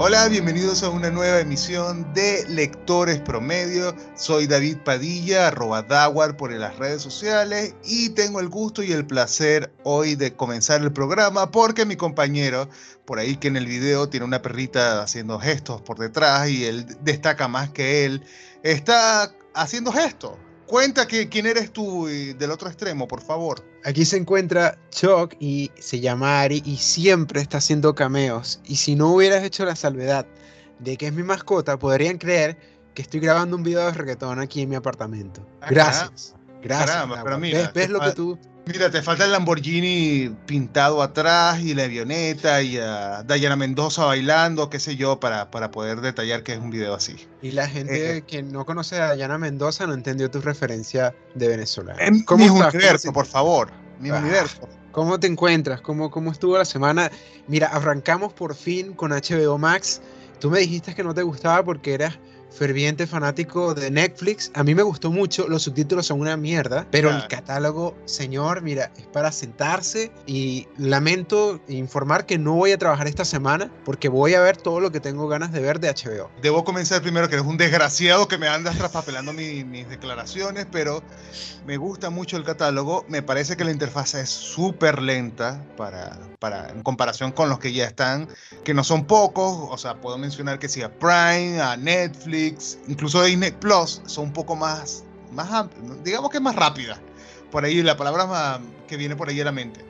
Hola, bienvenidos a una nueva emisión de Lectores Promedio. Soy David Padilla, arroba Dawar por las redes sociales y tengo el gusto y el placer hoy de comenzar el programa porque mi compañero, por ahí que en el video tiene una perrita haciendo gestos por detrás y él destaca más que él, está haciendo gestos. Cuenta que quién eres tú del otro extremo, por favor. Aquí se encuentra Chuck y se llama Ari y siempre está haciendo cameos. Y si no hubieras hecho la salvedad de que es mi mascota, podrían creer que estoy grabando un video de reggaetón aquí en mi apartamento. Ah, Gracias. Gracias. Caramba, pero mira, ¿Ves, lo que tú Mira, te falta el Lamborghini pintado atrás y la avioneta y a Dayana Mendoza bailando, qué sé yo, para, para poder detallar que es un video así. Y la gente eh, eh. que no conoce a Dayana Mendoza no entendió tu referencia de Venezuela. ¿Cómo mi universo, por favor. Mi ah, universo. ¿Cómo te encuentras? ¿Cómo, ¿Cómo estuvo la semana? Mira, arrancamos por fin con HBO Max. Tú me dijiste que no te gustaba porque eras ferviente fanático de Netflix. A mí me gustó mucho, los subtítulos son una mierda, pero el catálogo, señor, mira, es para sentarse y lamento informar que no voy a trabajar esta semana porque voy a ver todo lo que tengo ganas de ver de HBO. Debo comenzar primero que eres un desgraciado que me andas traspapelando mis declaraciones, pero me gusta mucho el catálogo. Me parece que la interfaz es súper lenta para, para, en comparación con los que ya están, que no son pocos. O sea, puedo mencionar que sí a Prime, a Netflix, incluso Disney Plus, son un poco más, más digamos que más rápidas. Por ahí la palabra que viene por ahí a la mente.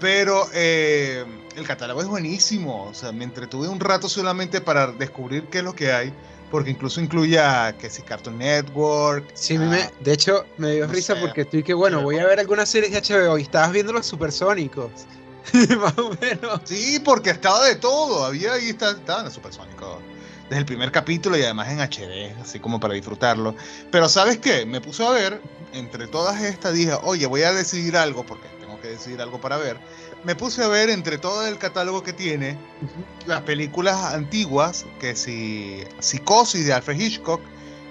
Pero eh, el catálogo es buenísimo. O sea, me entretuve un rato solamente para descubrir qué es lo que hay. Porque incluso incluye a que si Cartoon Network. Sí, me, de hecho me dio risa porque estoy que, bueno, voy a ver algunas series de HBO y estabas viendo los supersónicos. Más o menos. Sí, porque estaba de todo. Había ahí, estaban los supersónicos desde el primer capítulo y además en HD, así como para disfrutarlo. Pero ¿sabes qué? Me puse a ver, entre todas estas dije, oye, voy a decidir algo, porque tengo que decidir algo para ver. Me puse a ver entre todo el catálogo que tiene, las películas antiguas, que si Psicosis de Alfred Hitchcock,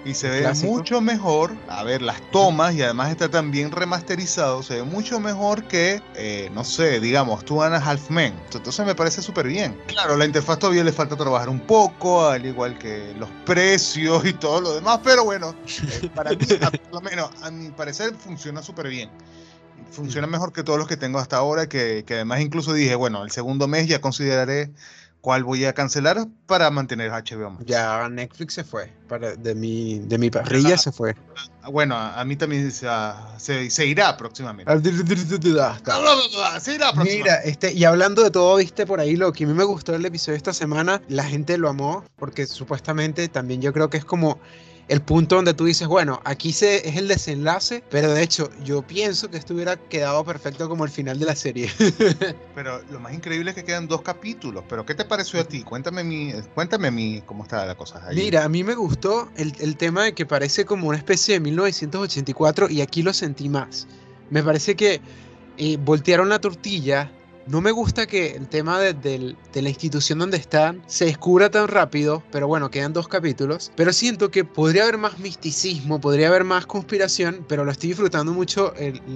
y se ve mucho mejor. A ver, las tomas y además está también remasterizado. Se ve mucho mejor que, eh, no sé, digamos, and a Half Men. Entonces me parece súper bien. Claro, la interfaz todavía le falta trabajar un poco, al igual que los precios y todo lo demás. Pero bueno, eh, para mí, por lo menos, a mi parecer, funciona súper bien. Funciona mejor que todos los que tengo hasta ahora, que, que además incluso dije, bueno, el segundo mes ya consideraré cuál voy a cancelar para mantener HBO Ya Netflix se fue, para, de, mi, de mi parrilla se fue. Bueno, a, mí también se, se, irá próximamente. Se irá próximamente. Mira, este, y hablando de todo, viste por ahí lo que a mí me gustó del episodio de esta semana, la gente lo amó, porque supuestamente también yo creo que es como el punto donde tú dices, bueno, aquí se, es el desenlace, pero de hecho yo pienso que esto hubiera quedado perfecto como el final de la serie. pero lo más increíble es que quedan dos capítulos, pero ¿qué te pareció a ti? Cuéntame mi, cuéntame mi, cómo está la cosa ahí. Mira, a mí me gustó el, el tema de que parece como una especie de 1984 y aquí lo sentí más. Me parece que eh, voltearon la tortilla no me gusta que el tema de, la institución donde están se descubra tan rápido, pero bueno, quedan dos capítulos. Pero siento que podría haber más misticismo, podría haber más conspiración, pero lo estoy disfrutando mucho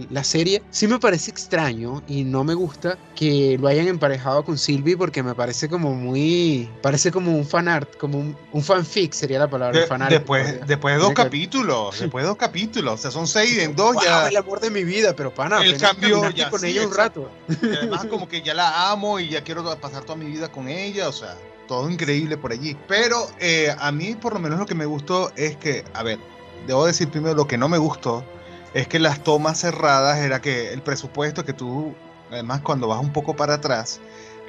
la serie. Sí me parece extraño y no me gusta que lo hayan emparejado con Sylvie porque me parece como muy... Parece como un fanart, como un, fanfic sería la palabra. después, después de dos capítulos, después de dos capítulos, o sea, son seis en dos ya... el amor de mi vida, pero pana, el cambio ya con ella un rato. además como que ya la amo y ya quiero pasar toda mi vida con ella, o sea, todo increíble por allí. Pero eh, a mí por lo menos lo que me gustó es que, a ver, debo decir primero lo que no me gustó, es que las tomas cerradas era que el presupuesto que tú, además cuando vas un poco para atrás,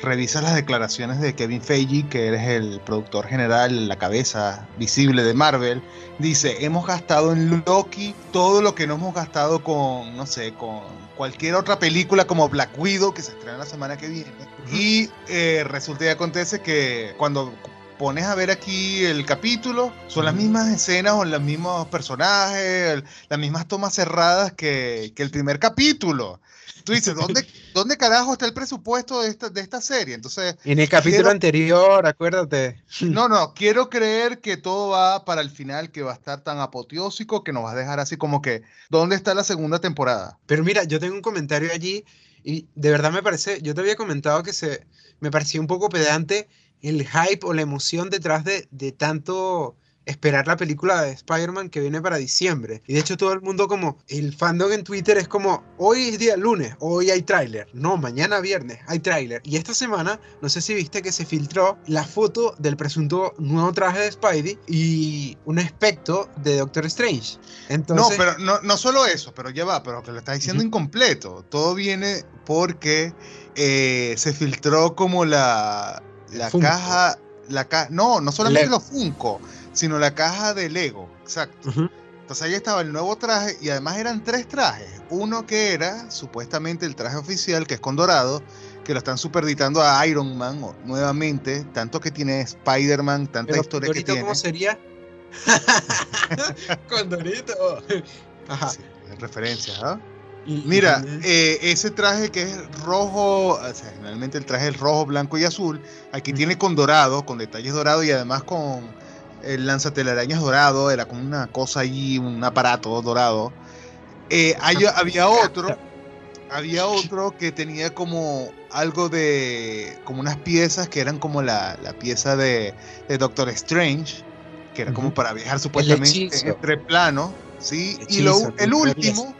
revisas las declaraciones de Kevin Feige, que eres el productor general, la cabeza visible de Marvel, dice, hemos gastado en Loki todo lo que no hemos gastado con, no sé, con cualquier otra película como Black Widow, que se estrena la semana que viene. Y eh, resulta y acontece que cuando pones a ver aquí el capítulo, son las mismas escenas o los mismos personajes, las mismas tomas cerradas que, que el primer capítulo. Tú dices, ¿dónde, ¿dónde carajo está el presupuesto de esta, de esta serie? Entonces, en el capítulo anterior, acuérdate. No, no, quiero creer que todo va para el final, que va a estar tan apoteósico que nos va a dejar así como que, ¿dónde está la segunda temporada? Pero mira, yo tengo un comentario allí y de verdad me parece, yo te había comentado que se, me parecía un poco pedante el hype o la emoción detrás de, de tanto esperar la película de Spider-Man que viene para diciembre. Y de hecho todo el mundo como, el fandom en Twitter es como, hoy es día lunes, hoy hay tráiler. No, mañana viernes hay tráiler. Y esta semana, no sé si viste que se filtró la foto del presunto nuevo traje de Spidey y un aspecto de Doctor Strange. Entonces... No, pero no, no solo eso, pero ya va, pero que lo está diciendo incompleto. Todo viene porque eh, se filtró como la, la caja... La ca no, no solamente los Funko, sino la caja de Lego, exacto. Entonces ahí estaba el nuevo traje y además eran tres trajes. Uno que era supuestamente el traje oficial, que es con dorado, que lo están superditando a Iron Man nuevamente, tanto que tiene Spider-Man, tanta historia que tiene. ¿Cómo sería? Condorito. Ajá. Sí, referencias, ¿ah? Mira, eh, ese traje que es rojo, o sea, generalmente el traje es rojo, blanco y azul, aquí tiene con dorado, con detalles dorados y además con el lanzatelarañas dorado, era como una cosa ahí, un aparato dorado. Eh, había otro, había otro que tenía como algo de, como unas piezas que eran como la, pieza de, Doctor Strange, que era como para viajar supuestamente entre planos, ¿sí? y lo, el último,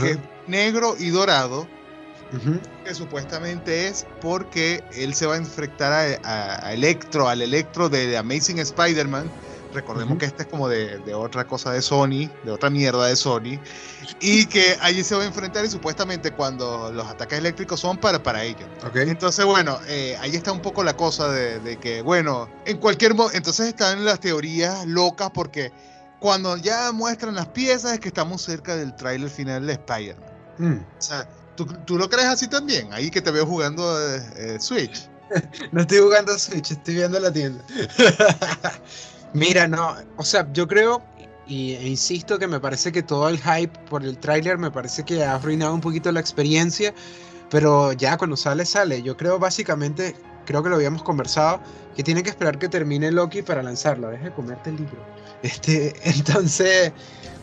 que es negro y dorado, que supuestamente es porque él se va a enfrentar a, a Electro, al Electro de Amazing Spider-Man, Recordemos que este es como de, otra cosa de Sony, de otra mierda de Sony, y que allí se va a enfrentar y supuestamente cuando los ataques eléctricos son para, para ellos. Entonces, bueno, eh, ahí está un poco la cosa de, que, bueno, en cualquier modo, entonces están las teorías locas porque cuando ya muestran las piezas es que estamos cerca del tráiler final de Spider-Man. Mm. O sea, ¿tú, lo crees así también? Ahí que te veo jugando eh, eh, Switch. no estoy jugando Switch, estoy viendo la tienda. Mira, no, o sea, yo creo y, e insisto que me parece que todo el hype por el tráiler me parece que ha arruinado un poquito la experiencia, pero ya cuando sale, sale. Yo creo básicamente, creo que lo habíamos conversado, que tiene que esperar que termine Loki para lanzarlo. Deja de comerte el libro. Este, entonces,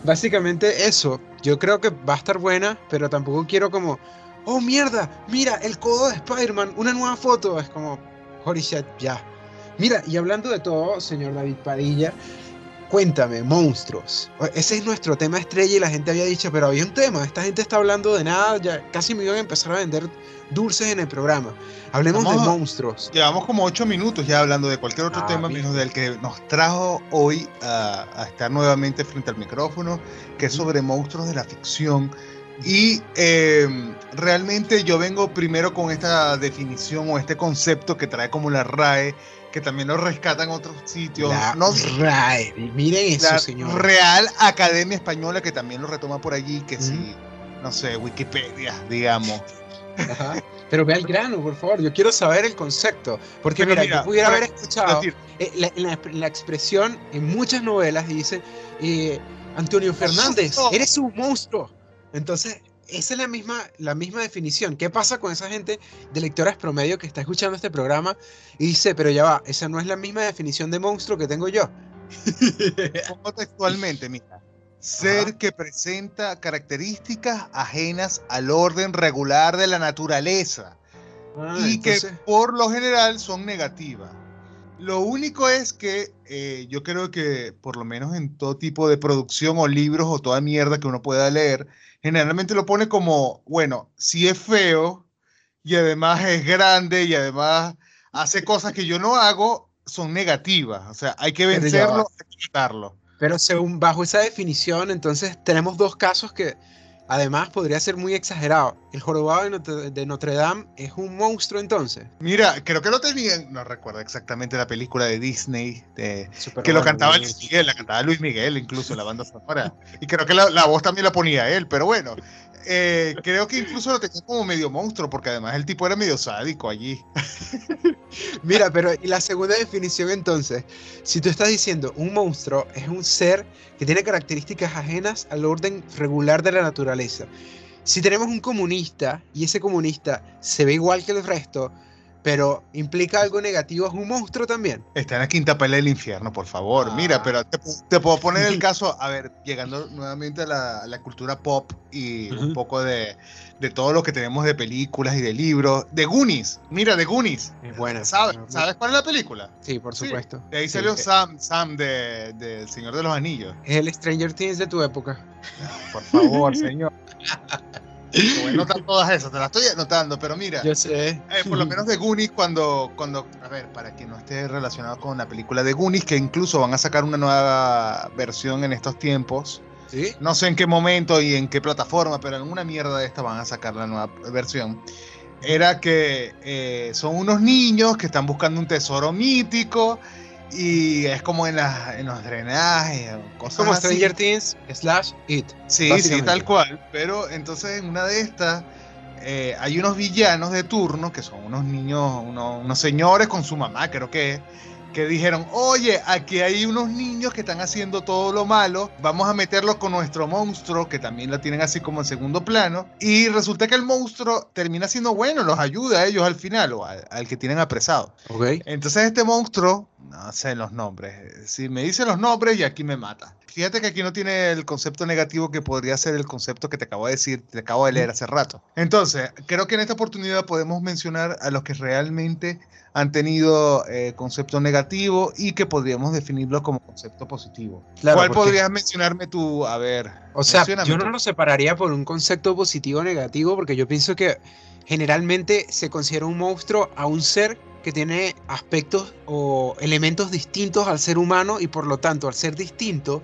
básicamente eso. Yo creo que va a estar buena, pero tampoco quiero como, oh mierda, mira el codo de Spider-Man, una nueva foto. Es como, holy shit, ya Mira, y hablando de todo, señor David Padilla, cuéntame, monstruos. Ese es nuestro tema estrella y la gente había dicho, pero había un tema, esta gente está hablando de nada, ya casi me iban a empezar a vender dulces en el programa. Hablemos de monstruos. Llevamos como ocho minutos ya hablando de cualquier otro ah, tema, menos del que nos trajo hoy a, estar nuevamente frente al micrófono, que es sobre monstruos de la ficción. Y em, realmente yo vengo primero con esta definición o este concepto que trae como la RAE, que también lo rescatan otros sitios. no, RAE, miren eso, señor. Real Academia Española, que también lo retoma por allí, que sí, no sé, Wikipedia, digamos. Pero ve al grano, por favor. Yo quiero saber el concepto. Porque mira, yo pudiera haber escuchado eh, la, expresión en muchas novelas dice eh, Antonio Fernández, eres un monstruo. Entonces, esa es la misma, la misma definición. ¿Qué pasa con esa gente de lectores promedio que está escuchando este programa y dice, pero ya va, esa no es la misma definición de monstruo que tengo yo? Como textualmente, mira. Ser que presenta características ajenas al orden regular de la naturaleza ah, y que por lo general son negativas. Lo único es que eh, yo creo que por lo menos en todo tipo de producción o libros o toda mierda que uno pueda leer, generalmente lo pone como, bueno, si es feo y además es grande y además hace cosas que yo no hago, son negativas. O sea, hay que vencerlo, hay que quitarlo. Pero según bajo esa definición, entonces tenemos dos casos que Además, podría ser muy exagerado. El jorobado de Notre, Dame es un monstruo entonces. Mira, creo que lo tenían, no recuerdo exactamente la película de Disney, que lo cantaba Luis Miguel, la cantaba Luis Miguel incluso, la banda sonora. y creo que la, la, voz también la ponía él, pero bueno, eh, creo que incluso lo tenía como medio monstruo, porque además el tipo era medio sádico allí. Mira, pero y la segunda definición entonces, si tú estás diciendo un monstruo es un ser que tiene características ajenas al orden regular de la naturaleza. Si tenemos un comunista y ese comunista se ve igual que el resto, pero implica algo negativo, es un monstruo también. Está en la quinta pelea del infierno, por favor. Mira, Ah. pero te, te puedo poner el caso, a ver, llegando nuevamente a la, a la cultura pop y un poco de, de todo lo que tenemos de películas y de libros. De Goonies, mira, de Goonies. Es buena. ¿Sabes. ¿Sabes cuál es la película? Sí, por Sí, supuesto. De ahí Sí, salió eh, Sam, Sam de, de El Señor de los Anillos. Es el Stranger Things de tu época. Por favor, señor. A anotar todas esas, te las estoy anotando, pero mira. Yo sé. Eh, por lo menos de Goonies cuando, cuando, a ver, para quien no esté relacionado con la película de Goonies, que incluso van a sacar una nueva versión en estos tiempos. ¿Sí? No sé en qué momento y en qué plataforma, pero en una mierda de esta van a sacar la nueva versión. Era que eh, son unos niños que están buscando un tesoro mítico y es como en, las en los drenajes, cosas Como así. Stranger Things slash It. Sí, sí, tal cual. Pero entonces en una de estas eh, hay unos villanos de turno que son unos niños, unos, unos señores con su mamá, creo que es, que dijeron, oye, aquí hay unos niños que están haciendo todo lo malo, vamos a meterlos con nuestro monstruo, que también lo tienen así como en segundo plano, y resulta que el monstruo termina siendo bueno, los ayuda a ellos al final, o al, al que tienen apresado. Ok. Entonces este monstruo, no sé los nombres, si me dice los nombres y aquí me mata. Fíjate que aquí no tiene el concepto negativo que podría ser el concepto que te acabo de decir, te acabo de leer hace rato. Entonces, creo que en esta oportunidad podemos mencionar a los que realmente han tenido eh, concepto negativo y que podríamos definirlo como concepto positivo. Claro, ¿Cuál porque- podrías mencionarme tú? A ver. O sea, yo no lo separaría por un concepto positivo o negativo, porque yo pienso que generalmente se considera un monstruo a un ser que tiene aspectos o elementos distintos al ser humano y por lo tanto al ser distinto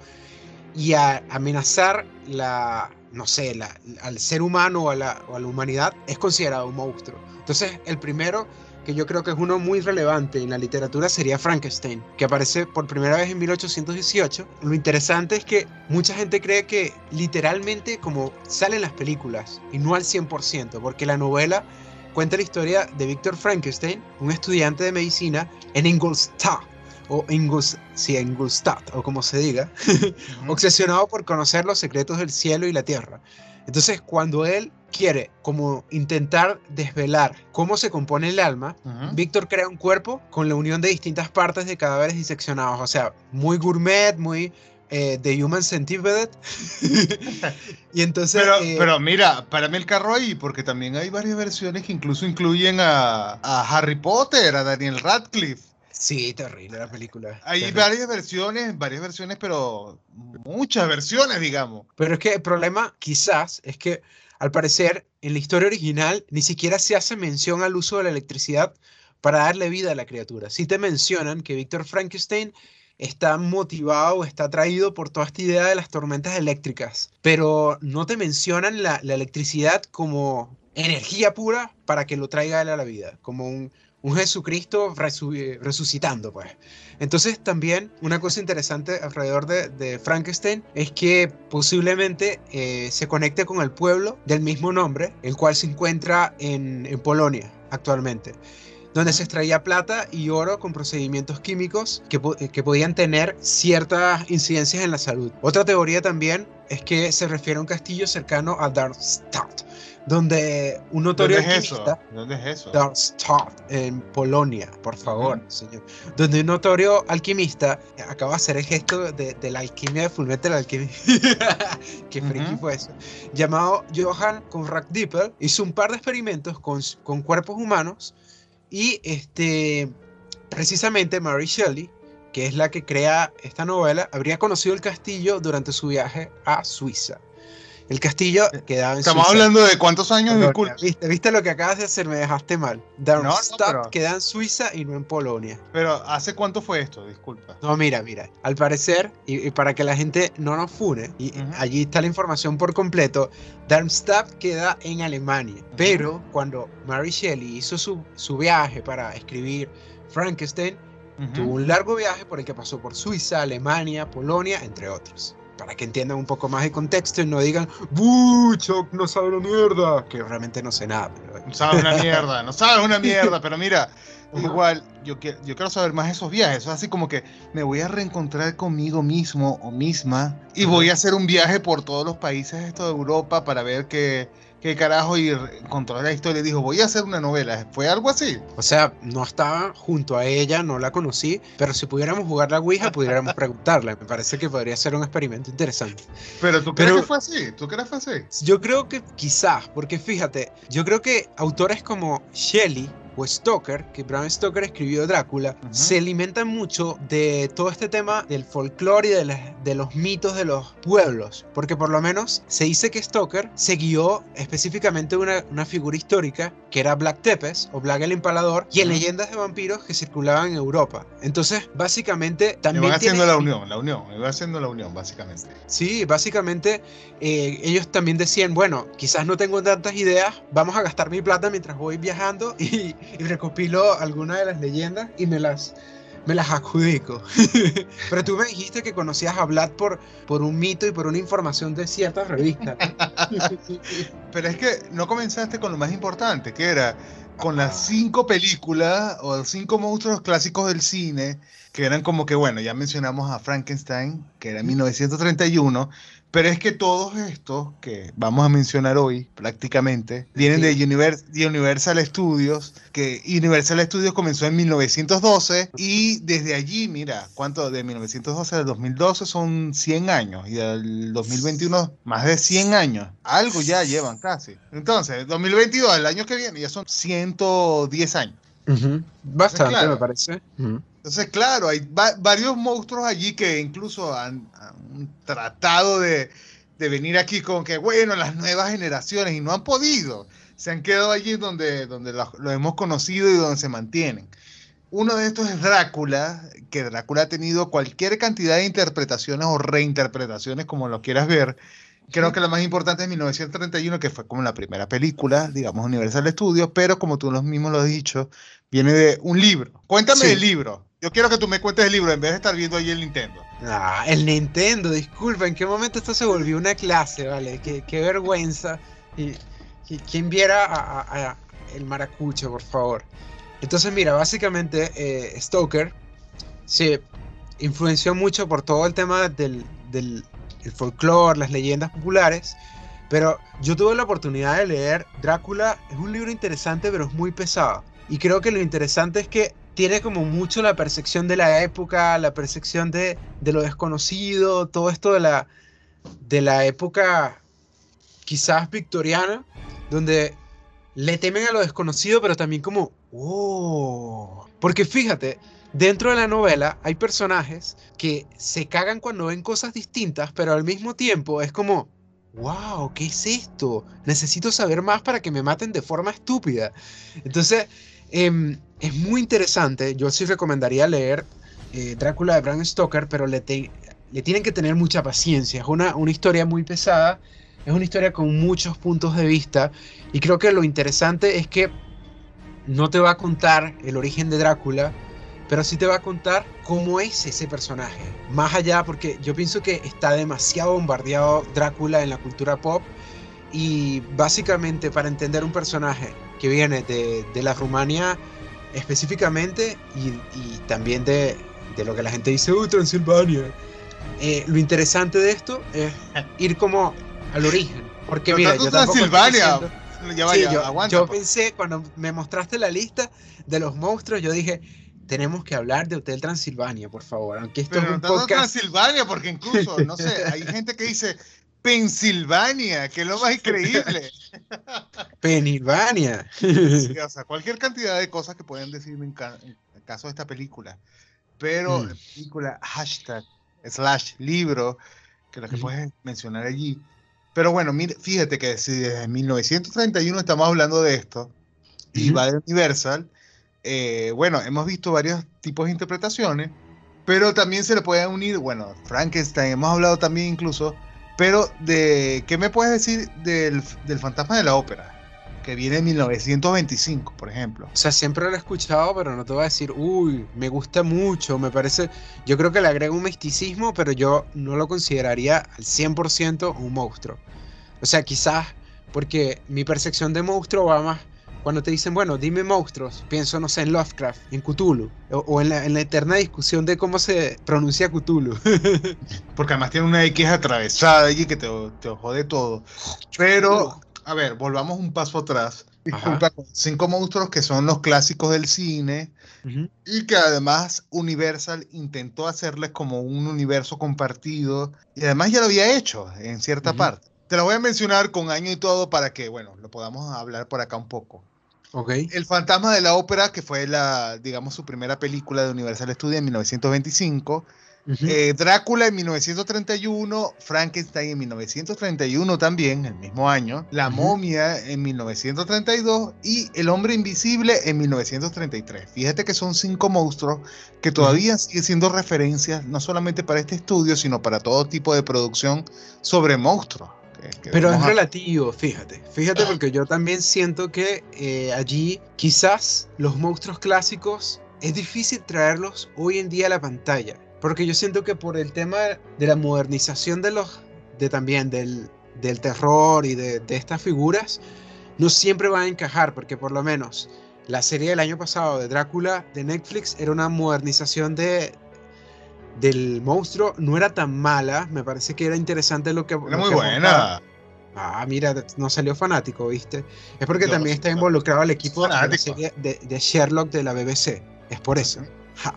y a amenazar la, no sé, la- al ser humano o a, la, o a la humanidad es considerado un monstruo. Entonces, el primero que yo creo que es uno muy relevante en la literatura sería Frankenstein, que aparece por primera vez en 1818. Lo interesante es que mucha gente cree que literalmente como salen las películas y no al 100%, porque la novela cuenta la historia de Víctor Frankenstein, un estudiante de medicina en Ingolstadt, o Ingolstadt, sí, Ingolstadt, o como se diga, obsesionado por conocer los secretos del cielo y la tierra. Entonces, cuando él quiere como intentar desvelar cómo se compone el alma, Ujú. Víctor crea un cuerpo con la unión de distintas partes de cadáveres diseccionados, o sea, muy gourmet, muy eh, The Human Centipede. y entonces... Pero, eh, pero mira, párame el carro ahí, porque también hay varias versiones que incluso incluyen a, a Harry Potter, a Daniel Radcliffe. Sí, terrible la película. Hay terrible. varias versiones, varias versiones, pero muchas versiones, digamos. Pero es que el problema quizás es que al parecer en la historia original ni siquiera se hace mención al uso de la electricidad para darle vida a la criatura. Sí te mencionan que Víctor Frankenstein está motivado, está atraído por toda esta idea de las tormentas eléctricas, pero no te mencionan la, la electricidad como energía pura para que lo traiga él a la vida, como un, un Jesucristo resu- resucitando, pues. Entonces también una cosa interesante alrededor de, de Frankenstein es que posiblemente eh, se conecte con el pueblo del mismo nombre, el cual se encuentra en, en Polonia actualmente, donde se extraía plata y oro con procedimientos químicos que, po- que podían tener ciertas incidencias en la salud. Otra teoría también es que se refiere a un castillo cercano a Darmstadt, donde un notorio ¿Dónde es eso? alquimista ¿Dónde es eso? Darmstadt, en Polonia, por favor, Ujú. señor. Donde un notorio alquimista acaba de hacer el gesto de, de la alquimia de Fullmetal Alchemy. Qué friki Ujú. fue eso. Llamado Johann Conrad Dippel, hizo un par de experimentos con, con cuerpos humanos y este, precisamente Mary Shelley, que es la que crea esta novela, habría conocido el castillo durante su viaje a Suiza. El castillo quedaba en Estamos Suiza. hablando de cuántos años, disculpa. ¿Viste, ¿Viste lo que acabas de hacer? Me dejaste mal. Darmstadt pero- queda en Suiza y no en Polonia. Pero ¿hace cuánto fue esto? Disculpa. No, mira, mira. Al parecer, y, y para que la gente no nos fune, y allí está la información por completo, Darmstadt queda en Alemania. Pero cuando Mary Shelley hizo su, su viaje para escribir Frankenstein, tuvo un largo viaje por el que pasó por Suiza, Alemania, Polonia, entre otros. Para que entiendan un poco más el contexto y no digan, ¡Buh, Chuck no sabe la mierda! Que realmente no sé nada. pero- No sabes una mierda, no sabes una mierda, pero mira, igual yo, que- yo quiero saber más de esos viajes. Es así como que me voy a reencontrar conmigo mismo o misma y voy a hacer un viaje por todos los países esto de Europa para ver qué, qué carajo y encontró la historia y dijo, voy a hacer una novela. ¿Fue algo así? O sea, no estaba junto a ella, no la conocí, pero si pudiéramos jugar la Ouija, pudiéramos preguntarle. Me parece que podría ser un experimento interesante. Pero tú crees que fue así, tú crees que fue así. Yo creo que quizás, porque fíjate, yo creo que autores como Shelley o Stoker, que Bram Stoker escribió Drácula, se alimentan mucho de todo este tema del folclore y de, los mitos de los pueblos, porque por lo menos se dice que Stoker se guió específicamente una, una figura histórica que era Black Tepes o Black el Empalador y en leyendas de vampiros que circulaban en Europa. Entonces, básicamente también... va haciendo la unión, la unión, va haciendo la unión, básicamente. Sí, básicamente eh, ellos también decían, bueno, quizás no tengo tantas ideas, vamos a gastar mi plata mientras voy viajando y, y recopilo algunas de las leyendas y me las, me las adjudico. Pero tú me dijiste que conocías a Vlad por, por un mito y por una información de ciertas revistas. Pero es que no comenzaste con lo más importante, que era con las cinco películas o cinco monstruos clásicos del cine, que eran como que, bueno, ya mencionamos a Frankenstein, que era en 1931, pero es que todos estos que vamos a mencionar hoy, prácticamente, vienen de, Universal Studios, que Universal Studios comenzó en 1912 y desde allí, mira, ¿cuánto? De 1912 al 2012 son 100 años y del 2021 más de 100 años. Algo ya llevan casi. Entonces, 2022, el año que viene, ya son 110 años. Bastante, me parece. Entonces, claro, hay varios monstruos allí que incluso han, tratado de, venir aquí con que, bueno, las nuevas generaciones y no han podido. Se han quedado allí donde, donde lo, hemos conocido y donde se mantienen. Uno de estos es Drácula, que Drácula ha tenido cualquier cantidad de interpretaciones o reinterpretaciones, como lo quieras ver. Creo que la más importante es 1931, que fue como la primera película, digamos, Universal Studios, pero como tú mismo lo has dicho, viene de un libro. Cuéntame el libro. Yo quiero que tú me cuentes el libro en vez de estar viendo ahí el Nintendo. Ah, el Nintendo, disculpa, ¿en qué momento esto se volvió una clase, vale? Qué, vergüenza. Y, ¿Quién viera a, el maracucho, por favor? Entonces, mira, básicamente eh, Stoker se influenció mucho por todo el tema del, del folclore, las leyendas populares. Pero yo tuve la oportunidad de leer Drácula. Es un libro interesante, pero es muy pesado. Y creo que lo interesante es que tiene como mucho la percepción de la época, la percepción de, lo desconocido, todo esto de la, de la época quizás victoriana, donde le temen a lo desconocido, pero también como, oh, porque fíjate, dentro de la novela hay personajes que se cagan cuando ven cosas distintas, pero al mismo tiempo es como, wow, ¿qué es esto? Necesito saber más para que me maten de forma estúpida. Entonces, Em, es muy interesante. Yo sí recomendaría leer eh, Drácula de Bram Stoker, pero le, le, tienen que tener mucha paciencia. Es una, una historia muy pesada, es una historia con muchos puntos de vista. Y creo que lo interesante es que no te va a contar el origen de Drácula, pero sí te va a contar cómo es ese personaje. Más allá, porque yo pienso que está demasiado bombardeado Drácula en la cultura pop. Y básicamente para entender un personaje que viene de, de la Rumania específicamente y, y también de, de, lo que la gente dice, ¡Uh, Transilvania! Eh, lo interesante de esto es ir como al origen. Porque mira, yo Transilvania. yo, yo pues. pensé, cuando me mostraste la lista de los monstruos, yo dije, tenemos que hablar de Hotel Transilvania, por favor. Aunque esto es un podcast... Transilvania, porque incluso, no sé, hay gente que dice Pensilvania, que es lo más increíble. Pensilvania. o sea, cualquier cantidad de cosas que pueden decir en, el caso de esta película. Pero mm. película, hashtag, slash, libro, que lo que puedes mencionar allí. Pero bueno, mire, fíjate que si desde 1931 estamos hablando de esto, y va de Universal, eh, bueno, hemos visto varios tipos de interpretaciones, pero también se le puede unir, bueno, Frankenstein, hemos hablado también incluso pero, de, ¿qué me puedes decir del, del fantasma de la ópera? Que viene en 1925, por ejemplo. O sea, siempre lo he escuchado, pero no te voy a decir, uy, me gusta mucho, me parece. Yo creo que le agrega un misticismo, pero yo no lo consideraría al 100% un monstruo. O sea, quizás porque mi percepción de monstruo va más cuando te dicen, bueno, dime monstruos, pienso, no sé, en Lovecraft, en Cthulhu, o, en, la, eterna discusión de cómo se pronuncia Cthulhu. Porque además tiene una X atravesada allí que te, te jode todo. Pero a ver, volvamos un paso atrás. Disculpa, cinco monstruos que son los clásicos del cine y que además Universal intentó hacerles como un universo compartido y además ya lo había hecho en cierta parte. Te lo voy a mencionar con año y todo para que, bueno, lo podamos hablar por acá un poco. Okay. El fantasma de la ópera, que fue la, digamos, su primera película de Universal Studios en 1925. Eh, Drácula en 1931, Frankenstein en 1931 también, el mismo año, La momia en 1932 y El hombre invisible en 1933. Fíjate que son cinco monstruos que todavía siguen siendo referencias no solamente para este estudio, sino para todo tipo de producción sobre monstruos. Pero es relativo, fíjate. Fíjate porque yo también siento que eh, allí quizás los monstruos clásicos es difícil traerlos hoy en día a la pantalla. Porque yo siento que por el tema de la modernización de los, de también del, del terror y de, de, estas figuras, no siempre van a encajar, porque por lo menos la serie del año pasado de Drácula de Netflix era una modernización de, del monstruo, no era tan mala, me parece que era interesante lo que... Era muy buena. Ah, mira, no salió fanático, ¿viste? Es porque también está involucrado el equipo de, de, de, Sherlock de la BBC. Es por eso. Ja.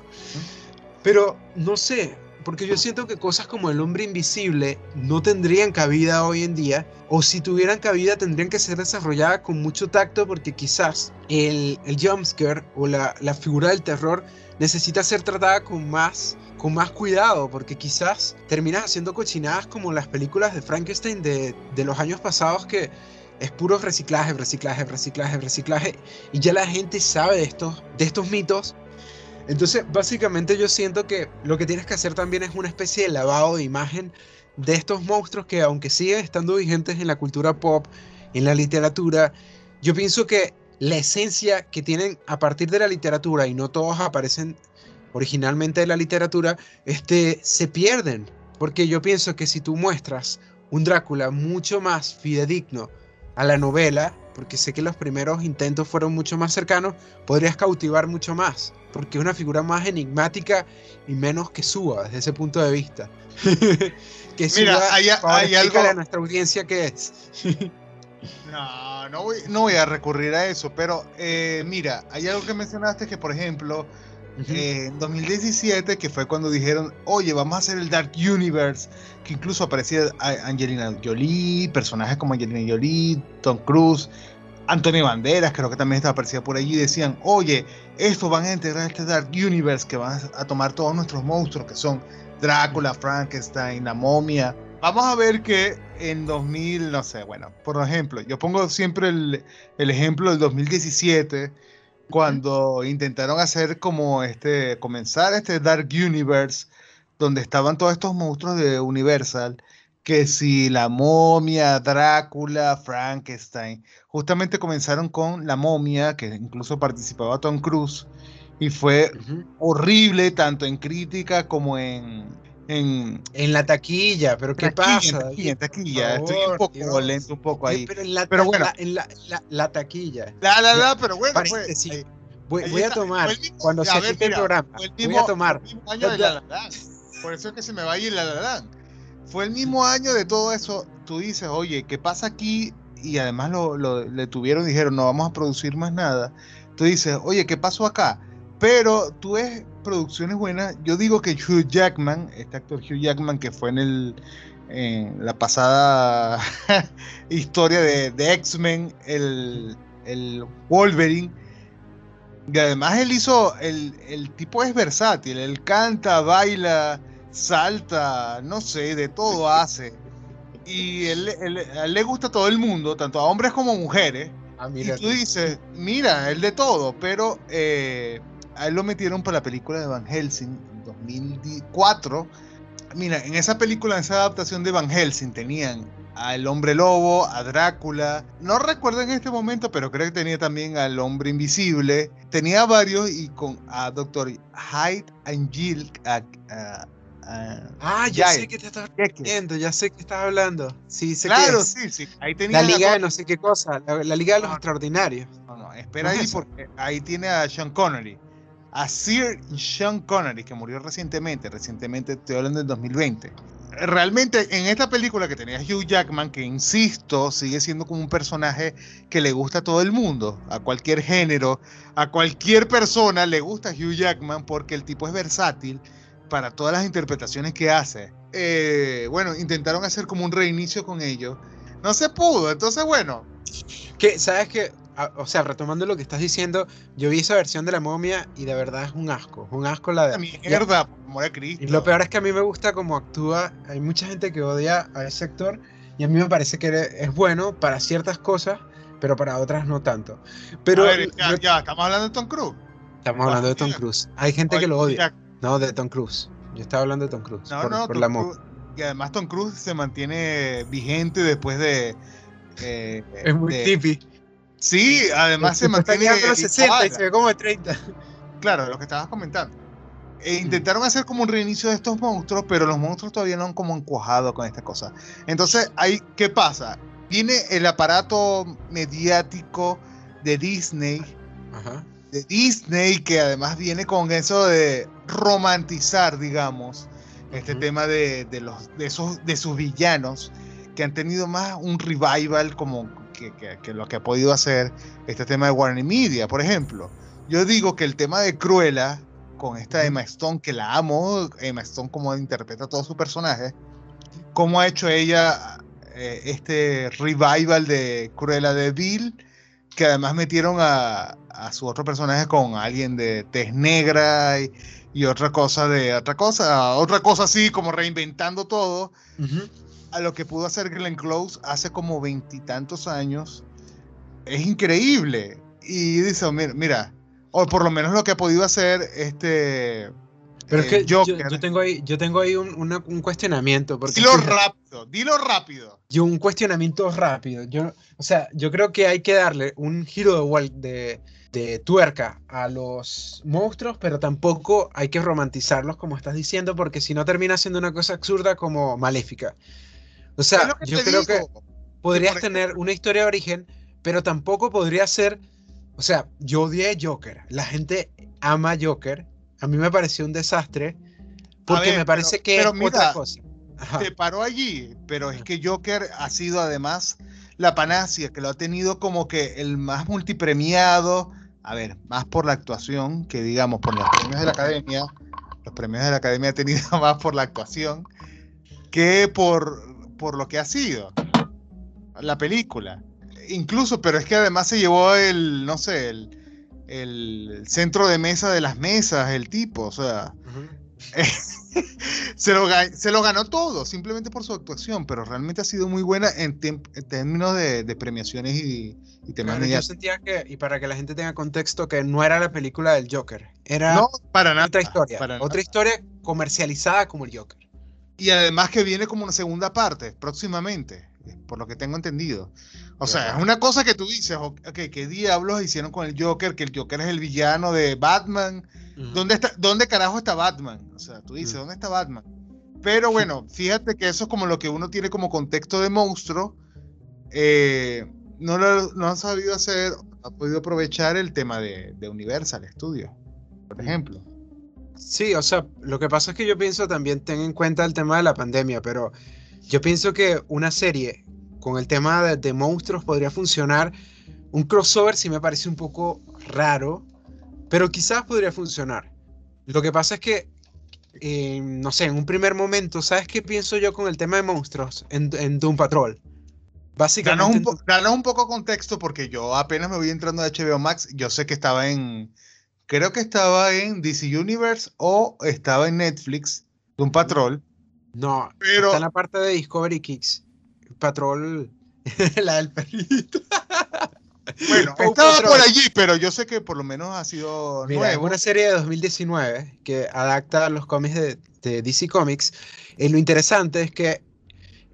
Pero no sé, porque yo siento que cosas como el hombre invisible no tendrían cabida hoy en día, o si tuvieran cabida tendrían que ser desarrolladas con mucho tacto, porque quizás el, el jumpscare o la, la figura del terror necesita ser tratada con más, con más cuidado, porque quizás terminas haciendo cochinadas como las películas de Frankenstein de, de los años pasados que es puro reciclaje, reciclaje, reciclaje, reciclaje, y ya la gente sabe de estos, de estos mitos. Entonces, básicamente yo siento que lo que tienes que hacer también es una especie de lavado de imagen de estos monstruos que aunque siguen estando vigentes en la cultura pop, en la literatura, yo pienso que la esencia que tienen a partir de la literatura y no todos aparecen originalmente de la literatura, este, se pierden. Porque yo pienso que si tú muestras un Drácula mucho más fidedigno a la novela, porque sé que los primeros intentos fueron mucho más cercanos, podrías cautivar mucho más porque es una figura más enigmática y menos que suba desde ese punto de vista. que Mira, hay, hay algo a nuestra audiencia que es. no, no voy, no voy, a recurrir a eso, pero eh, mira, hay algo que mencionaste que, por ejemplo, eh, en 2017, que fue cuando dijeron, oye, vamos a hacer el Dark Universe, que incluso aparecía Angelina Jolie, personajes como Angelina Jolie, Tom Cruise, Antonio Banderas, creo que también estaba aparecida por allí, decían, oye, estos van a integrar este Dark Universe que van a tomar todos nuestros monstruos, que son Drácula, Frankenstein, la momia. Vamos a ver que en 2000, no sé, bueno, por ejemplo, yo pongo siempre el, el ejemplo del 2017, cuando intentaron hacer como este, comenzar este Dark Universe, donde estaban todos estos monstruos de Universal, que si la momia, Drácula, Frankenstein, justamente comenzaron con la momia, que incluso participaba Tom Cruise, y fue horrible tanto en crítica como en... En, en la taquilla, pero ¿qué pasa? Taquilla, en taquilla. estoy un poco lento, un poco ahí. Pero, en la, pero bueno. en la, la, la, taquilla. La, la, la, pero bueno, pues, sí. voy, voy a tomar, mismo, cuando se quite el programa, el mismo, voy a tomar. El mismo año de la, Por eso es que se me va a ir la la, la. Fue el mismo año de todo eso. Tú dices, oye, ¿qué pasa aquí? Y además lo, lo, le tuvieron dijeron, no vamos a producir más nada. Tú dices, oye, ¿qué pasó acá? Pero tú ves producciones buenas. Yo digo que Hugh Jackman, este actor Hugh Jackman que fue en el en la pasada historia de, de X-Men, el, el, Wolverine. Y además él hizo, el, el tipo es versátil, él canta, baila, salta, no sé, de todo hace. Y él, él, le gusta a todo el mundo, tanto a hombres como a mujeres. Ah, y tú dices, mira, él de todo, pero eh, a él lo metieron para la película de Van Helsing en 2004. Mira, en esa película, en esa adaptación de Van Helsing, tenían al hombre lobo, a Drácula. No recuerdo en este momento, pero creo que tenía también al hombre invisible. Tenía varios y con a Doctor Hyde and Jill, Uh, ah, ya sé que te estás viendo, ya sé que estás hablando. Sí, sé claro, que sí, sí. Ahí tenía la liga de no sé qué cosa, la, liga de los extraordinarios. No, no, espera ahí porque ahí tiene a Sean Connery. A Sir Sean Connery, que murió recientemente, recientemente estoy hablando del 2020. realmente en esta película que tenía Hugh Jackman, que insisto, sigue siendo como un personaje que le gusta a todo el mundo, a cualquier género, a cualquier persona le gusta Hugh Jackman porque el tipo es versátil para todas las interpretaciones que hace. Eh, bueno, intentaron hacer como un reinicio con ello. No se pudo, entonces bueno. Que, ¿sabes qué? O sea, retomando lo que estás diciendo, yo vi esa versión de la momia y de verdad es un asco, un asco la de... Mierda, por Cristo. Y lo peor es que a mí me gusta cómo actúa, hay mucha gente que odia a ese actor y a mí me parece que es bueno para ciertas cosas, pero para otras no tanto. Pero... ya, estamos hablando de Tom Cruise. Estamos hablando de Tom Cruise. Hay gente que lo odia. No, de Tom Cruise. Yo estaba hablando de Tom Cruise. No, no, por la Y además Tom Cruise se mantiene vigente después de... Eh, es muy tipi Sí, además se mantiene. Está 60 y se ve como de 30. Claro, lo que estabas comentando. E intentaron hacer como un reinicio de estos monstruos, pero los monstruos todavía no han como encuajado con esta cosa. Entonces, ahí, ¿qué pasa? Viene el aparato mediático de Disney. De Disney, que además viene con eso de romantizar, digamos, este tema de, de, los, de, esos, de sus villanos, que han tenido más un revival como que, lo que ha podido hacer este tema de Warner Media, por ejemplo. Yo digo que el tema de Cruella, con esta Emma Stone, que la amo, Emma Stone como interpreta todo su personaje, cómo ha hecho ella eh, este revival de Cruella de Bill, que además metieron a, su otro personaje con alguien de tez negra y, otra cosa de otra cosa, otra cosa así como reinventando todo a lo que pudo hacer Glenn Close hace como veintitantos años es increíble. Y dice, mira, o por lo menos lo que ha podido hacer este... Pero es que yo, tengo ahí, yo tengo ahí un, cuestionamiento. Porque dilo rápido, dilo rápido. Yo un cuestionamiento rápido. Yo, o sea, yo creo que hay que darle un giro de, de, de tuerca a los monstruos, pero tampoco hay que romantizarlos como estás diciendo, porque si no termina siendo una cosa absurda como maléfica. O sea, yo creo que podrías tener una historia de origen, pero tampoco podría ser. O sea, yo odié Joker. La gente ama Joker. A mí me pareció un desastre. Porque me parece que es otra cosa. Te paró allí, pero es que Joker ha sido además la panacia, que lo ha tenido como que el más multipremiado. A ver, más por la actuación que digamos por los premios de la academia. Los premios de la academia ha tenido más por la actuación que por por lo que ha sido la película. Incluso, pero es que además se llevó el, no sé, el, centro de mesa de las mesas, el tipo, o sea, se, lo, se, lo, ganó todo, simplemente por su actuación, pero realmente ha sido muy buena en, términos de, premiaciones y, temas Yo sentía que, y para que la gente tenga contexto, que no era la película del Joker, era para otra historia, otra historia comercializada como el Joker. Y además que viene como una segunda parte próximamente, por lo que tengo entendido. O sea, es una cosa que tú dices, ok, ¿qué diablos hicieron con el Joker? Que el Joker es el villano de Batman. ¿Dónde, está, ¿Dónde carajo está Batman? O sea, tú dices, ¿dónde está Batman? Pero bueno, fíjate que eso es como lo que uno tiene como contexto de monstruo. Eh, no, lo, no han sabido hacer, ha podido aprovechar el tema de, de Universal Studios, por ejemplo. Sí, o sea, lo que pasa es que yo pienso también, ten en cuenta el tema de la pandemia, pero yo pienso que una serie con el tema de, monstruos podría funcionar. Un crossover sí me parece un poco raro, pero quizás podría funcionar. Lo que pasa es que, eh, no sé, en un primer momento, ¿sabes qué pienso yo con el tema de monstruos en, en Doom Patrol? Básicamente. Danos un, un poco contexto porque yo apenas me voy entrando a HBO Max. Yo sé que estaba en creo que estaba en DC Universe o estaba en Netflix, de un patrol. No, pero... está en la parte de Discovery Kicks. Patrol, la del perrito. Bueno, estaba por allí, pero yo sé que por lo menos ha sido Mira, Es una serie de 2019 que adapta los cómics de, DC Comics. Y lo interesante es que,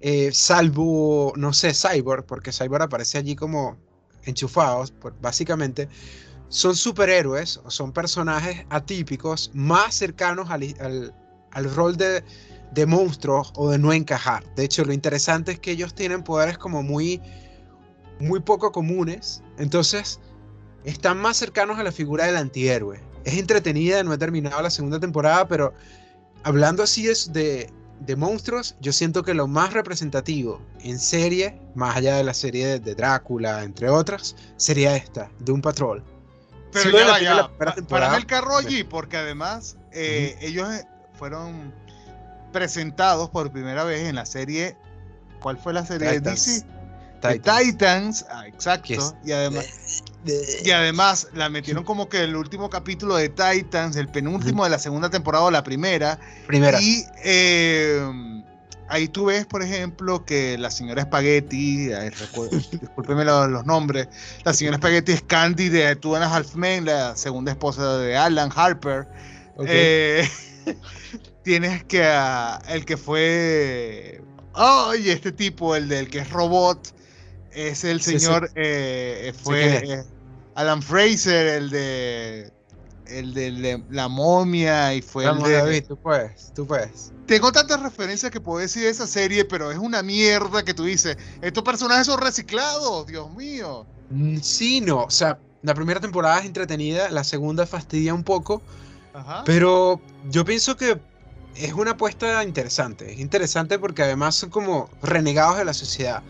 eh, salvo, no sé, Cyborg, porque Cyborg aparece allí como enchufados, básicamente, son superhéroes o son personajes atípicos más cercanos al, rol de, monstruos o de no encajar. De hecho, lo interesante es que ellos tienen poderes como muy, muy poco comunes. Entonces, están más cercanos a la figura del antihéroe. Es entretenida, no he terminado la segunda temporada, pero hablando así es de, de monstruos, yo siento que lo más representativo en serie, más allá de la serie de, Drácula, entre otras, sería esta, de un patrol. Pero ya, ya, para el carro allí, porque además eh, ellos eh, fueron presentados por primera vez en la serie. ¿Cuál fue la serie de DC? Titans. Ah, exacto. Y además, y además la metieron como que el último capítulo de Titans, el penúltimo de la segunda temporada o la primera. Primera. Y eh, ahí tú ves, por ejemplo, que la señora Spaghetti, discúlpeme los, nombres, la señora Spaghetti es Candy de Two and a Half Men, la segunda esposa de Alan Harper. Eh, tienes que el que fue, ay, este tipo, el del que es robot, es el señor, eh, fue eh, Alan Fraser, el de el de la momia y fue el de... tú puedes, tú puedes. Tengo tantas referencias que puedo decir de esa serie, pero es una mierda que tú dices, estos personajes son reciclados, Dios mío. Mm, sí, no, o sea, la primera temporada es entretenida, la segunda fastidia un poco, pero yo pienso que es una apuesta interesante, es interesante porque además son como renegados de la sociedad.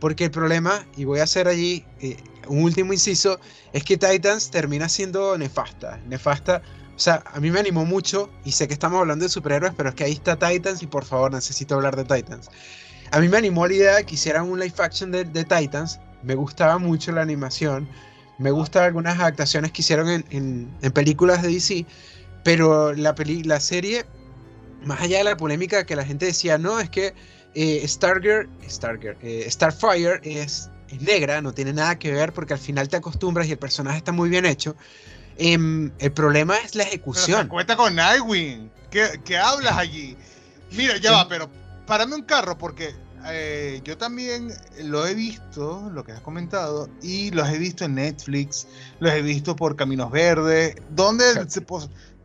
Porque el problema, y voy a hacer allí eh, un último inciso, es que Titans termina siendo nefasta. Nefasta, o sea, a mí me animó mucho, y sé que estamos hablando de superhéroes, pero es que ahí está Titans y por favor necesito hablar de Titans. A mí me animó la idea de que hicieran un live action de, Titans, me gustaba mucho la animación, me gustan algunas adaptaciones que hicieron en, en, películas de DC, pero la, la serie, más allá de la polémica que la gente decía, no, es que eh, Stargirl, eh, Starfire es, negra, no tiene nada que ver porque al final te acostumbras y el personaje está muy bien hecho. Em, el problema es la ejecución. cuenta con Nightwing. ¿Qué, hablas allí? Mira, ya va, pero párame un carro porque eh, yo también lo he visto, lo que has comentado, y los he visto en Netflix, los he visto por Caminos Verdes. ¿Dónde, se,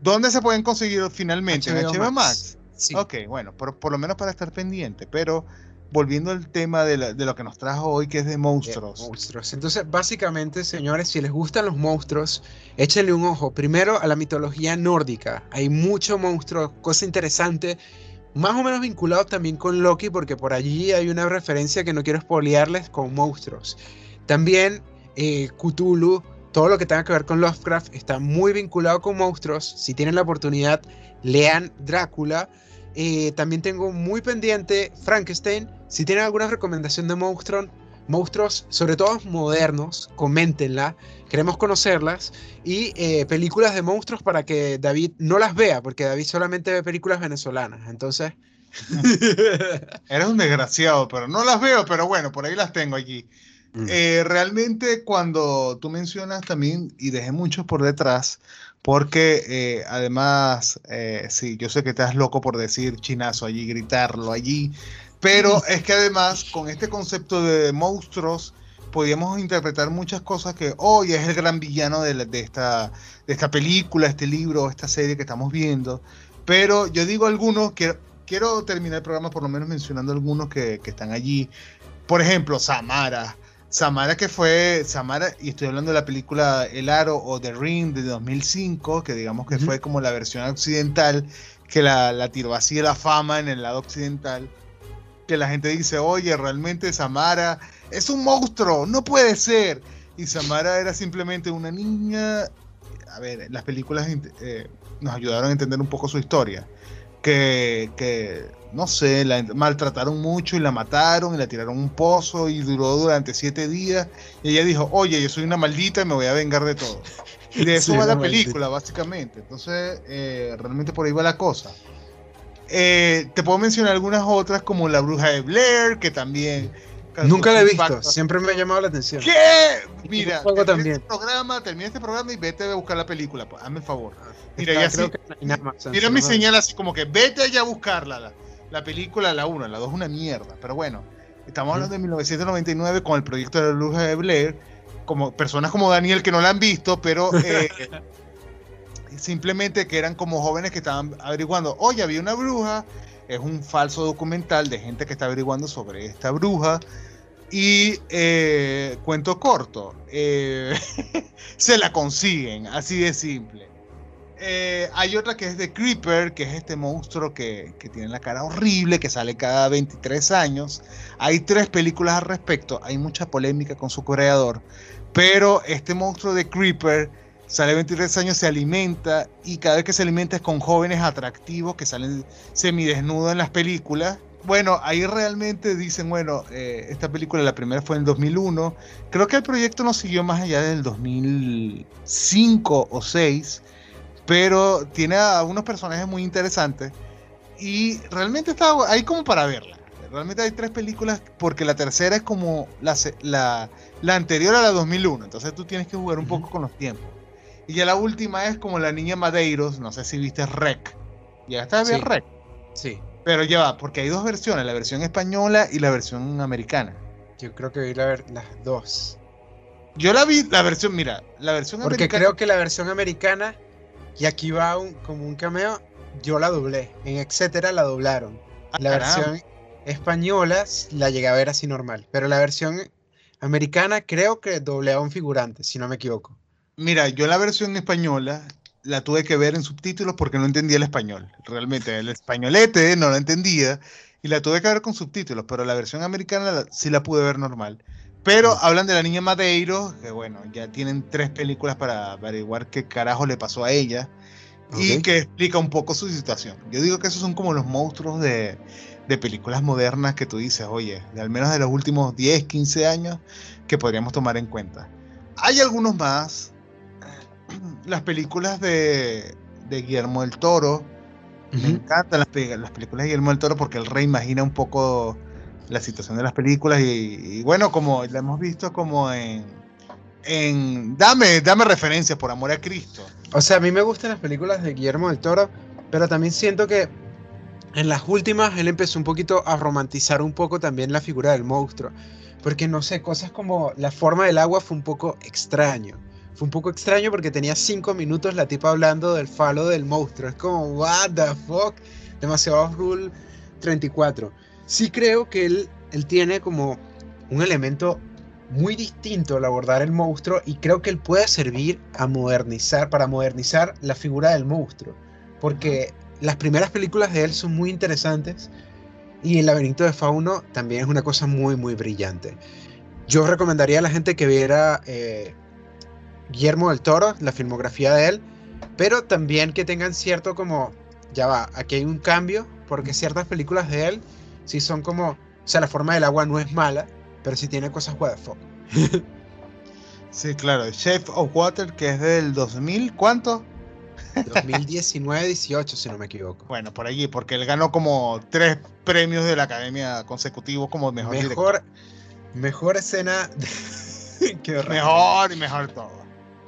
¿dónde se pueden conseguir finalmente? ¿En HBO Max? Ok, bueno, por, por, lo menos para estar pendiente, pero volviendo al tema de, lo que nos trajo hoy, que es de monstruos. monstruos. Entonces, básicamente, señores, si les gustan los monstruos, échenle un ojo. Primero a la mitología nórdica. Hay mucho monstruo, cosa interesante. Más o menos vinculado también con Loki, porque por allí hay una referencia que no quiero spoilearles con monstruos. También eh, Cthulhu, todo lo que tenga que ver con Lovecraft está muy vinculado con monstruos. Si tienen la oportunidad, lean Drácula. Eh, también tengo muy pendiente Frankenstein. Si tienen alguna recomendación de monstruos, monstruos, sobre todo modernos, coméntenla. Queremos conocerlas. Y eh, películas de monstruos para que David no las vea, porque David solamente ve películas venezolanas. Entonces. Eres un desgraciado, pero no las veo, pero bueno, por ahí las tengo allí. Mm. Eh, realmente cuando tú mencionas también, y dejé muchos por detrás, porque eh, además, eh, sí, yo sé que estás loco por decir chinazo allí, gritarlo allí, pero es que además con este concepto de monstruos podíamos interpretar muchas cosas que hoy es el gran villano de, esta, de esta película, este libro, esta serie que estamos viendo. Pero yo digo algunos, quiero, quiero terminar el programa por lo menos mencionando algunos que, que están allí. Por ejemplo, Samara, Samara que fue, Samara, y estoy hablando de la película El Aro o The Ring de 2005, que digamos que fue como la versión occidental, que la, la tiró así de la fama en el lado occidental, que la gente dice, oye, realmente Samara es un monstruo, no puede ser. Y Samara era simplemente una niña, a ver, las películas eh, nos ayudaron a entender un poco su historia, que, que no sé, la maltrataron mucho y la mataron y la tiraron a un pozo y duró durante siete días. Y ella dijo, oye, yo soy una maldita y me voy a vengar de todo. Y de eso va la película, básicamente. Entonces, eh, realmente por ahí va la cosa. Eh, te puedo mencionar algunas otras como La Bruja de Blair, que también... Nunca la he visto, siempre me ha llamado la atención. ¿Qué? Mira, termina, Este programa, termina este programa y vete a buscar la película, pues, hazme el favor. Ah, mira, ya así, mira mi señal así como que vete allá a buscarla la película, la 1, la 2 es una mierda, pero bueno, estamos hablando de 1999 con el proyecto de la bruja de Blair, como personas como Daniel que no la han visto, pero eh, simplemente que eran como jóvenes que estaban averiguando, oye, había una bruja, es un falso documental de gente que está averiguando sobre esta bruja. Y eh, cuento corto, eh, se la consiguen, así de simple. Eh, hay otra que es de Creeper, que es este monstruo que, que, tiene la cara horrible, que sale cada 23 años. Hay tres películas al respecto, hay mucha polémica con su creador, pero este monstruo de Creeper sale 23 años, se alimenta y cada vez que se alimenta es con jóvenes atractivos que salen semidesnudos en las películas. Bueno, ahí realmente dicen, bueno, eh, esta película, la primera fue en el 2001, creo que el proyecto no siguió más allá del 2005 o 6, pero tiene a unos personajes muy interesantes y realmente está ahí como para verla. Realmente hay tres películas porque la tercera es como la, la, la anterior a la 2001, entonces tú tienes que jugar un poco con los tiempos. Y ya la última es como la niña Madeiros, no sé si viste Rec. ¿Ya está bien Rec? Sí. Pero ya va, porque hay dos versiones, la versión española y la versión americana. Yo creo que vi la las dos. Yo la vi, la versión, mira, la versión porque americana. Porque creo que la versión americana, y aquí va un, como un cameo, yo la doblé. En etcétera la doblaron. Ah, la versión española la llegué a ver así normal. Pero la versión americana creo que doblé a un figurante, si no me equivoco. Mira, yo la versión española la tuve que ver en subtítulos porque no entendía el español. Realmente, el españolete no lo entendía y la tuve que ver con subtítulos, pero la versión americana sí la pude ver normal. Pero hablan de la niña Madeiro, que bueno, ya tienen tres películas para averiguar qué carajo le pasó a ella y que explica un poco su situación. Yo digo que esos son como los monstruos de, de películas modernas que tú dices, oye, de al menos de los últimos 10, 15 años que podríamos tomar en cuenta. Hay algunos más, las películas de, Guillermo del Toro. Me encantan las, películas de Guillermo del Toro porque el rey imagina un poco la situación de las películas y, bueno, como la hemos visto como en, en dame, dame referencias por amor a Cristo. O sea, a mí me gustan las películas de Guillermo del Toro, pero también siento que en las últimas él empezó un poquito a romantizar un poco también la figura del monstruo. Porque no sé, cosas como la forma del agua fue un poco extraño. Fue un poco extraño porque tenía cinco minutos la tipa hablando del falo del monstruo. Es como, what the fuck. Demasiado Rule 34. Sí creo que él, él tiene como un elemento muy distinto al abordar el monstruo y creo que él puede servir a modernizar, para modernizar la figura del monstruo. Porque las primeras películas de él son muy interesantes y El laberinto de Fauno también es una cosa muy, muy brillante. Yo recomendaría a la gente que viera eh, Guillermo del Toro, la filmografía de él, pero también que tengan cierto como, ya va, aquí hay un cambio, porque ciertas películas de él sí son como, o sea, la forma del agua no es mala, pero sí tiene cosas what sí, claro, Chef of Water, que es del 2000, ¿cuánto? 2019-18, si no me equivoco. Bueno, por allí, porque él ganó como tres premios de la Academia consecutivos como mejor Mejor, mejor escena. mejor y mejor todo.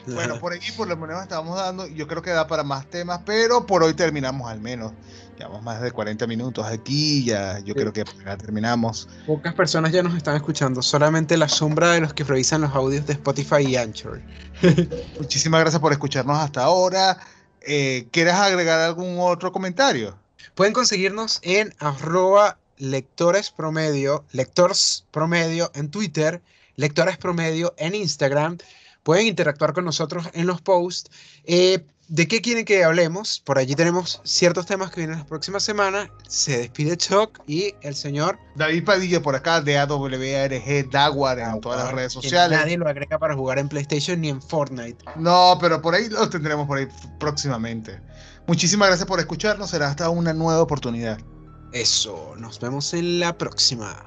Bueno, por aquí por lo menos estamos dando, yo creo que da para más temas, pero por hoy terminamos al menos. Llevamos más de 40 minutos aquí, ya yo creo que ya terminamos. Pocas personas ya nos están escuchando, solamente la sombra de los que revisan los audios de Spotify y Anchor. Muchísimas gracias por escucharnos hasta ahora. Eh, ¿Quieres agregar algún otro comentario? Pueden conseguirnos en arroba lectores promedio, lectores promedio en Twitter, lectores promedio en Instagram pueden interactuar con nosotros en los posts. Eh, ¿De qué quieren que hablemos? Por allí tenemos ciertos temas que vienen la próxima semana. Se despide Chuck y el señor David Padilla por acá de AWRG Dagwar en todas las redes sociales. Nadie lo agrega para jugar en PlayStation ni en Fortnite. No, pero por ahí lo tendremos por ahí próximamente. Muchísimas gracias por escucharnos. Será hasta una nueva oportunidad. Eso, nos vemos en la próxima.